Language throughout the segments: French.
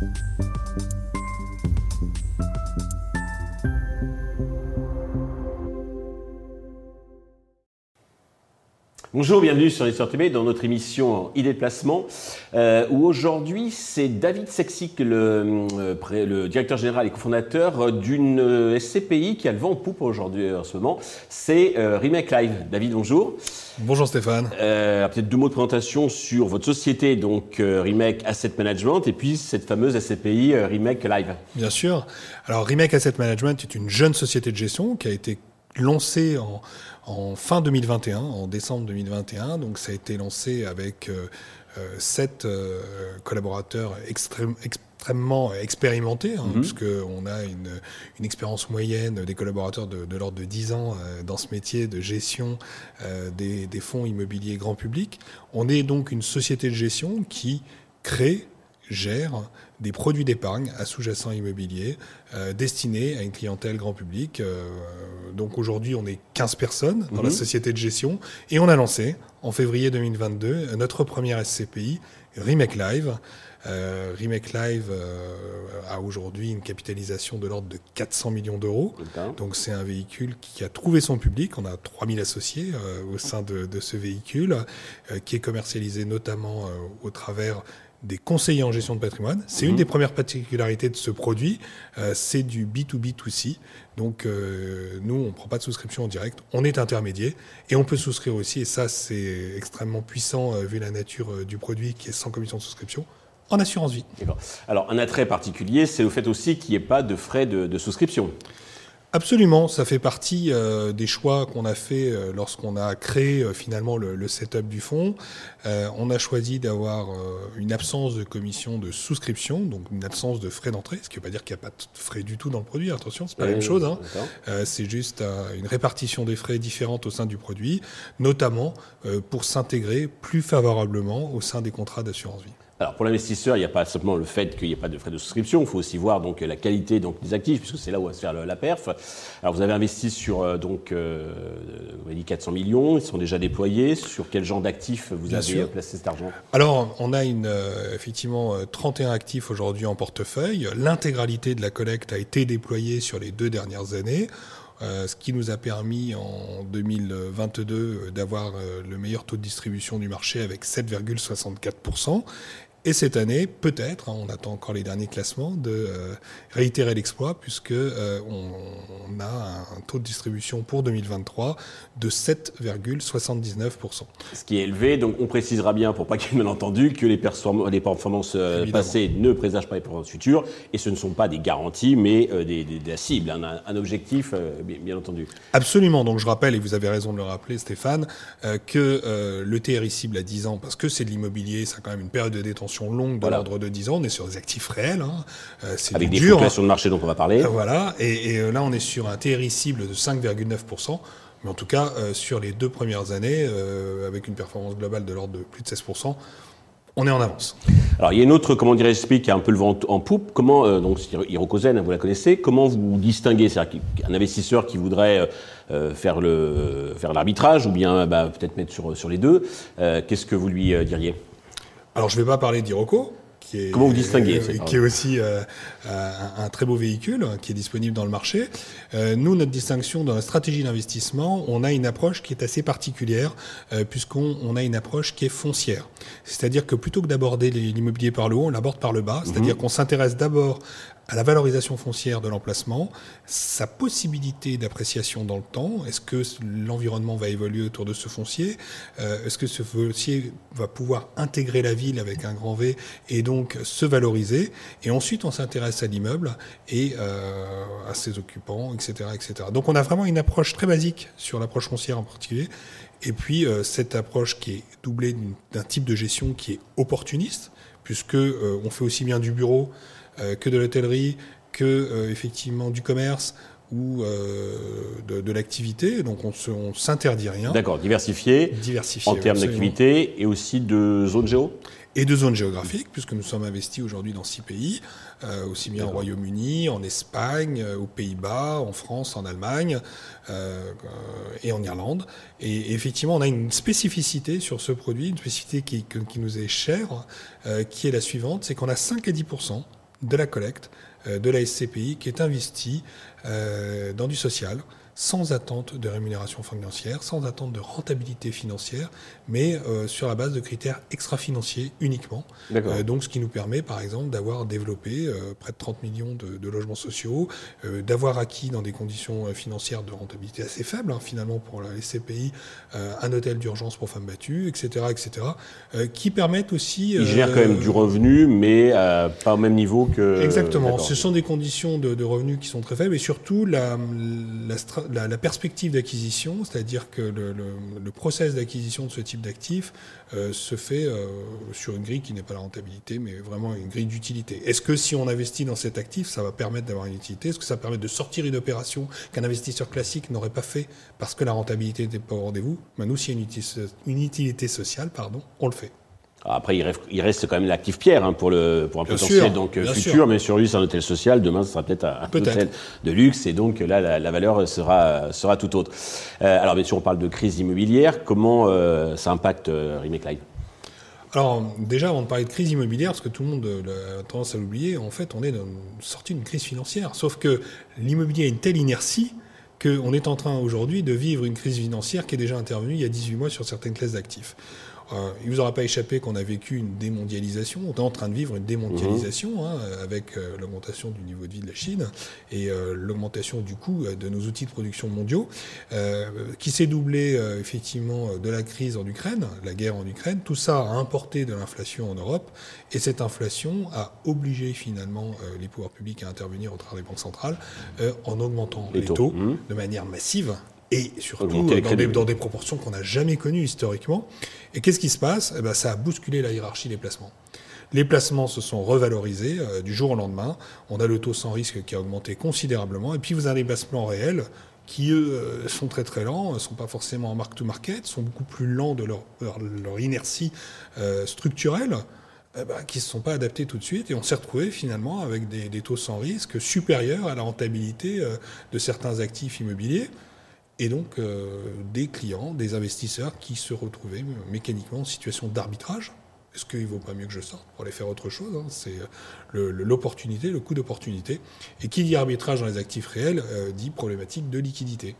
Thank you. Bonjour, bienvenue sur Histoire TV dans notre émission Idées de placement, euh, où aujourd'hui c'est David Sexic, le, euh, le, directeur général et cofondateur d'une euh, SCPI qui a le vent en poupe aujourd'hui en ce moment. C'est Remake Live. David, bonjour. Bonjour Stéphane. Peut-être deux mots de présentation sur votre société, donc Remake Asset Management, et puis cette fameuse SCPI Remake Live. Bien sûr. Alors Remake Asset Management est une jeune société de gestion qui a été lancée en en fin 2021, en décembre 2021. Donc ça a été lancé avec euh, euh, sept euh, collaborateurs extrêmement expérimentés, hein, mhm. puisqu'on a une, expérience moyenne des collaborateurs de, l'ordre de 10 ans dans ce métier de gestion des, des fonds immobiliers grand public. On est donc une société de gestion qui crée, gère des produits d'épargne à sous-jacent immobilier euh, destinés à une clientèle grand public. Euh, donc aujourd'hui, on est 15 personnes dans la mhm. société de gestion et on a lancé en février 2022 notre première SCPI, Remake Live. Euh, Remake Live euh, a aujourd'hui une capitalisation de l'ordre de 400 millions d'euros. Donc c'est un véhicule qui a trouvé son public. On a 3000 associés au sein de, de ce véhicule qui est commercialisé notamment au travers des conseillers en gestion de patrimoine. C'est une mhm. des premières particularités de ce produit. Euh, c'est du B2B2C. Donc, euh, nous, on ne prend pas de souscription en direct. On est intermédiaire et on peut souscrire aussi. Et ça, c'est extrêmement puissant euh, vu la nature du produit qui est sans commission de souscription en assurance vie. Alors, un attrait particulier, c'est le fait aussi qu'il n'y ait pas de frais de souscription. Absolument, ça fait partie euh, des choix qu'on a fait euh, lorsqu'on a créé euh, finalement le, setup du fonds. on a choisi d'avoir une absence de commission de souscription, donc une absence de frais d'entrée, ce qui ne veut pas dire qu'il n'y a pas de frais du tout dans le produit. Attention, c'est pas la même chose. Hein. c'est juste une répartition des frais différente au sein du produit, notamment pour s'intégrer plus favorablement au sein des contrats d'assurance vie. Alors pour l'investisseur, il n'y a pas simplement le fait qu'il n'y ait pas de frais de souscription, il faut aussi voir donc la qualité donc des actifs, puisque c'est là où va se faire la perf. Alors vous avez investi sur euh, donc euh, vous dit 400 millions, ils sont déjà déployés. Sur quel genre d'actifs vous avez placé cet argent? Alors on a une euh, effectivement 31 actifs aujourd'hui en portefeuille. L'intégralité de la collecte a été déployée sur les deux dernières années. ce qui nous a permis en 2022 d'avoir le meilleur taux de distribution du marché avec 7,64%. Et cette année, peut-être, hein, on attend encore les derniers classements, de euh, réitérer l'exploit, puisque euh, on, a un taux de distribution pour 2023 de 7,79%. Ce qui est élevé, donc on précisera bien, pour pas qu'il y ait malentendu, que les, les performances euh, passées ne présagent pas les performances futures, et ce ne sont pas des garanties, mais des, des, la cible, un, objectif, bien, entendu. Absolument, donc je rappelle, et vous avez raison de le rappeler, Stéphane, que le TRI cible à 10 ans, parce que c'est de l'immobilier, ça a quand même une période de détention longue de l'ordre de 10 ans. On est sur des actifs réels. Hein. Euh, Avec des fluctuations de marché dont on va parler. Euh, voilà. Et, euh, là, on est sur un TRI cible de 5,9%. Mais en tout cas, sur les deux premières années, avec une performance globale de l'ordre de plus de 16%, on est en avance. Alors, il y a une autre, comment dirais-je, qui a un peu le vent en poupe. Comment, donc, Hirokozen, vous la connaissez, comment vous distinguez C'est-à-dire qu'un investisseur qui voudrait faire le faire l'arbitrage ou bien bah, peut-être mettre sur, sur les deux, qu'est-ce que vous lui diriez? Alors, je ne vais pas parler d'Iroco, qui est, Comment vous distinguez Qui est aussi euh, euh, un, très beau véhicule hein, qui est disponible dans le marché. Euh, nous, notre distinction dans la stratégie d'investissement, on a une approche qui est assez particulière puisqu'on on a une approche qui est foncière. C'est-à-dire que plutôt que d'aborder l'immobilier par le haut, on l'aborde par le bas. C'est-à-dire mhm. qu'on s'intéresse d'abord à la valorisation foncière de l'emplacement, sa possibilité d'appréciation dans le temps. Est-ce que l'environnement va évoluer autour de ce foncier euh, Est-ce que ce foncier va pouvoir intégrer la ville avec un grand V et donc se valoriser Et ensuite, on s'intéresse à l'immeuble et euh, à ses occupants, etc., etc. Donc, on a vraiment une approche très basique sur l'approche foncière en particulier. Et puis, euh, cette approche qui est doublée d'un type de gestion qui est opportuniste, puisque on fait aussi bien du bureau euh, que de l'hôtellerie, que euh, effectivement du commerce ou euh, de, l'activité. Donc on ne s'interdit rien. D'accord, diversifié, en termes d'activité et aussi de zone géo? Et de zones géographiques, puisque nous sommes investis aujourd'hui dans six pays, aussi bien au Royaume-Uni, en Espagne, aux Pays-Bas, en France, en Allemagne et en Irlande. Et, effectivement, on a une spécificité sur ce produit, une spécificité qui, qui nous est chère, qui est la suivante, c'est qu'on a 5 à 10% de la collecte de la SCPI qui est investie dans du social, sans attente de rémunération financière, sans attente de rentabilité financière, mais euh, sur la base de critères extra-financiers uniquement. Euh, donc ce qui nous permet par exemple d'avoir développé euh, près de 30 millions de, logements sociaux, d'avoir acquis dans des conditions financières de rentabilité assez faibles hein, finalement pour la SCPI un hôtel d'urgence pour femmes battues, etc. etc. qui permettent aussi... Ils gèrent quand même du revenu, mais pas au même niveau que... Exactement, ce sont des conditions de, revenus qui sont très faibles et surtout la, la, la, perspective d'acquisition, c'est-à-dire que le, le, process d'acquisition de ce type d'actifs euh, se fait euh, sur une grille qui n'est pas la rentabilité, mais vraiment une grille d'utilité. Est-ce que si on investit dans cet actif, ça va permettre d'avoir une utilité? Est-ce que ça permet de sortir une opération qu'un investisseur classique n'aurait pas fait parce que la rentabilité n'était pas au rendez-vous? Ben Nous, s'il y a une utilité sociale, pardon, on le fait. Après, il reste, quand même l'actif Pierre hein, pour, le, pour un potentiel donc, euh, futur, mais sur lui, c'est un hôtel social. Demain, ce sera peut-être un, hôtel de luxe, et donc là, la, valeur sera, sera tout autre. Euh, alors, bien sûr, on parle de crise immobilière. Comment euh, ça impacte euh, Live alors déjà, avant de parler de crise immobilière, parce que tout le monde a tendance à l'oublier, en fait, on est sortie d'une crise financière. Sauf que l'immobilier a une telle inertie qu'on est en train aujourd'hui de vivre une crise financière qui est déjà intervenue il y a 18 mois sur certaines classes d'actifs. Euh, il ne vous aura pas échappé qu'on a vécu une démondialisation. On est en train de vivre une démondialisation mhm. hein, avec euh, l'augmentation du niveau de vie de la Chine et euh, l'augmentation du coût de nos outils de production mondiaux, qui s'est doublé effectivement de la crise en Ukraine, la guerre en Ukraine. Tout ça a importé de l'inflation en Europe et cette inflation a obligé finalement les pouvoirs publics à intervenir au travers des banques centrales en augmentant les, taux, mhm. de manière massive et surtout dans des, proportions qu'on n'a jamais connues historiquement. Et qu'est-ce qui se passe? Eh ben, Ça a bousculé la hiérarchie des placements. Les placements se sont revalorisés euh, du jour au lendemain. On a le taux sans risque qui a augmenté considérablement. Et puis vous avez des placements réels qui, eux, euh, sont très très lents, ne sont pas forcément en mark-to-market, sont beaucoup plus lents de leur, leur, inertie euh, structurelle, eh ben, qui ne se sont pas adaptés tout de suite. Et on s'est retrouvé finalement avec des, des, taux sans risque supérieurs à la rentabilité de certains actifs immobiliers et donc euh, des clients, des investisseurs qui se retrouvaient mécaniquement en situation d'arbitrage. Est-ce qu'il ne vaut pas mieux que je sorte pour aller faire autre chose hein? C'est euh, l'opportunité, le, coût d'opportunité. Et qui dit arbitrage dans les actifs réels euh, dit problématique de liquidité.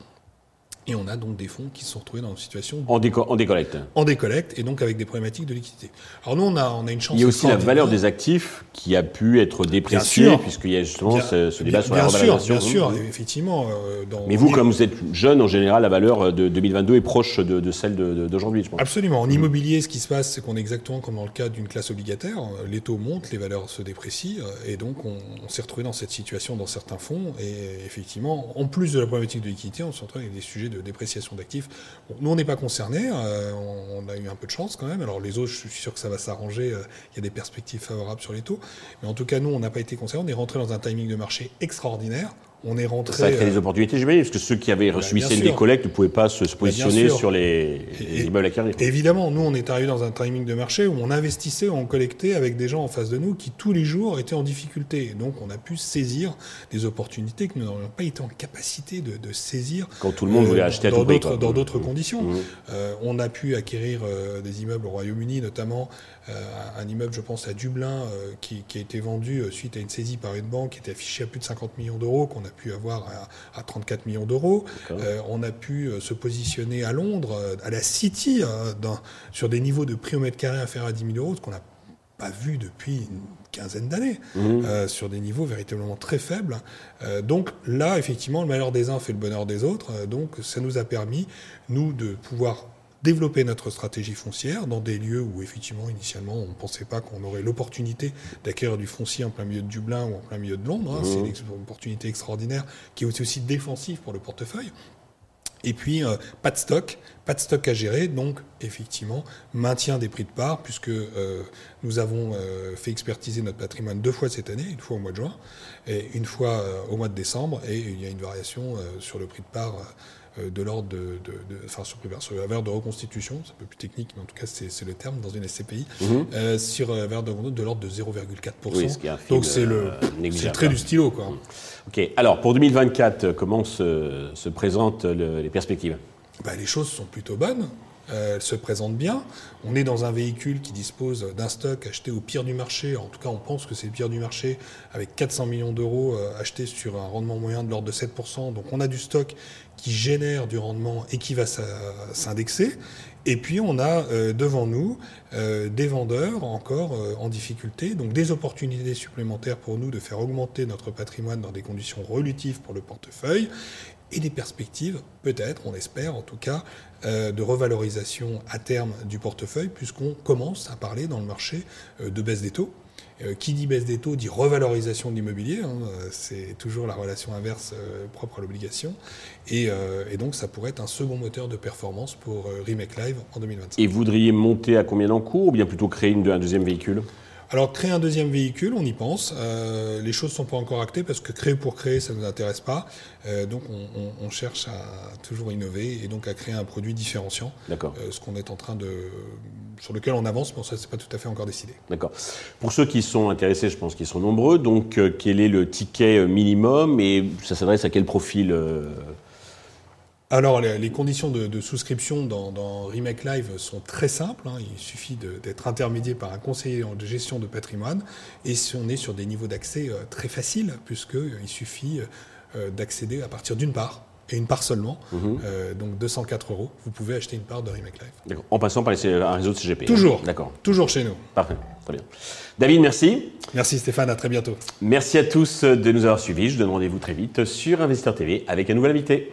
Et on a donc des fonds qui se sont retrouvés dans une situation... En, décollecte. En décollecte, et donc avec des problématiques de liquidité. Alors nous, on a, on a une chance... Il y a aussi la valeur des actifs qui a pu être dépréciée, puisqu'il y a justement ce, débat sur la revalorisation. Bien sûr, bien sûr, effectivement. Euh, Mais vous, comme vous êtes jeune, en général, la valeur de 2022 est proche de, celle d'aujourd'hui, je pense. Absolument. En immobilier, ce qui se passe, c'est qu'on est exactement comme dans le cas d'une classe obligataire. Les taux montent, les valeurs se déprécient, et donc on, s'est retrouvé dans cette situation dans certains fonds. Et effectivement, en plus de la problématique de liquidité, on se retrouve avec des sujets de dépréciation d'actifs. nous, on n'est pas concernés, euh, on, a eu un peu de chance quand même. Alors les autres, je suis sûr que ça va s'arranger, euh, il y a des perspectives favorables sur les taux. Mais en tout cas, nous, on n'a pas été concernés, on est rentré dans un timing de marché extraordinaire on est rentré. Ça a créé des euh, opportunités, j'imagine, parce que ceux qui avaient reçu bah, des collectes ne pouvaient pas se, positionner sur les, immeubles acquis. Évidemment, nous, on est arrivé dans un timing de marché où on investissait, on collectait avec des gens en face de nous qui, tous les jours, étaient en difficulté. donc, on a pu saisir des opportunités que nous n'aurions pas été en capacité de, saisir. Quand tout le monde voulait euh, acheter à dans d'autres, Dans d'autres conditions. Mmh. Euh, on a pu acquérir des immeubles au Royaume-Uni, notamment un immeuble, je pense, à Dublin, qui, qui, a été vendu suite à une saisie par une banque qui était affichée à plus de 50 millions d'euros, qu'on a pu avoir à, 34 millions d'euros. Euh, on a pu euh, se positionner à Londres, euh, à la City, sur des niveaux de prix au mètre carré inférieurs à 10 000 euros, ce qu'on n'a pas vu depuis une quinzaine d'années, mmh. sur des niveaux véritablement très faibles. donc là, effectivement, le malheur des uns fait le bonheur des autres. donc ça nous a permis, nous, de pouvoir développer notre stratégie foncière dans des lieux où effectivement initialement on ne pensait pas qu'on aurait l'opportunité d'acquérir du foncier en plein milieu de Dublin ou en plein milieu de Londres. Hein. C'est mmh. une opportunité extraordinaire qui est aussi défensive pour le portefeuille. Et puis, euh, pas de stock, pas de stock à gérer, donc effectivement, maintien des prix de part, puisque euh, nous avons euh, fait expertiser notre patrimoine deux fois cette année, une fois au mois de juin et une fois au mois de décembre, et il y a une variation sur le prix de part de l'ordre de, enfin sur, sur la valeur de reconstitution, c'est un peu plus technique, mais en tout cas c'est le terme dans une SCPI, mhm. euh, sur la valeur de, de l'ordre de 0,4%. Donc c'est le, le trait du stylo. Quoi. Ok, alors pour 2024, comment se, se présentent les perspectives? Bah, Les choses sont plutôt bonnes. Euh, se présente bien. On est dans un véhicule qui dispose d'un stock acheté au pire du marché. En tout cas, on pense que c'est le pire du marché avec 400 millions d'euros euh, achetés sur un rendement moyen de l'ordre de 7%. Donc on a du stock qui génère du rendement et qui va s'indexer. Et puis on a euh, devant nous des vendeurs encore en difficulté, donc des opportunités supplémentaires pour nous de faire augmenter notre patrimoine dans des conditions relutives pour le portefeuille et des perspectives, peut-être, on espère en tout cas, de revalorisation à terme du portefeuille, puisqu'on commence à parler dans le marché de baisse des taux. Euh, qui dit baisse des taux dit revalorisation de l'immobilier. Hein, euh, c'est toujours la relation inverse euh, propre à l'obligation. Et, donc, ça pourrait être un second moteur de performance pour Remake Live en 2025. Et voudriez monter à combien d'encours ou bien plutôt créer un deuxième véhicule? Alors, créer un deuxième véhicule, on y pense. les choses ne sont pas encore actées parce que créer pour créer, ça ne nous intéresse pas. donc, on, cherche à toujours innover et donc à créer un produit différenciant. D'accord. ce qu'on est en train de sur lequel on avance, mais ça, c'est pas tout à fait encore décidé. D'accord. Pour ceux qui sont intéressés, je pense qu'ils sont nombreux, donc euh, quel est le ticket euh, minimum et ça s'adresse à quel profil euh alors, les, conditions de, souscription dans, Remake Live sont très simples. Hein. Il suffit d'être intermédié par un conseiller de gestion de patrimoine. Et on est sur des niveaux d'accès très faciles, puisqu'il suffit d'accéder à partir d'une part et une part seulement, mhm. euh, donc 204 euros, vous pouvez acheter une part de Remake Live. D'accord. En passant par un réseau de CGP. Toujours. D'accord. Toujours chez nous. Parfait. Très bien. David, merci. Merci Stéphane, à très bientôt. Merci à tous de nous avoir suivis. Je donne rendez-vous très vite sur Investeur TV avec un nouvel invité.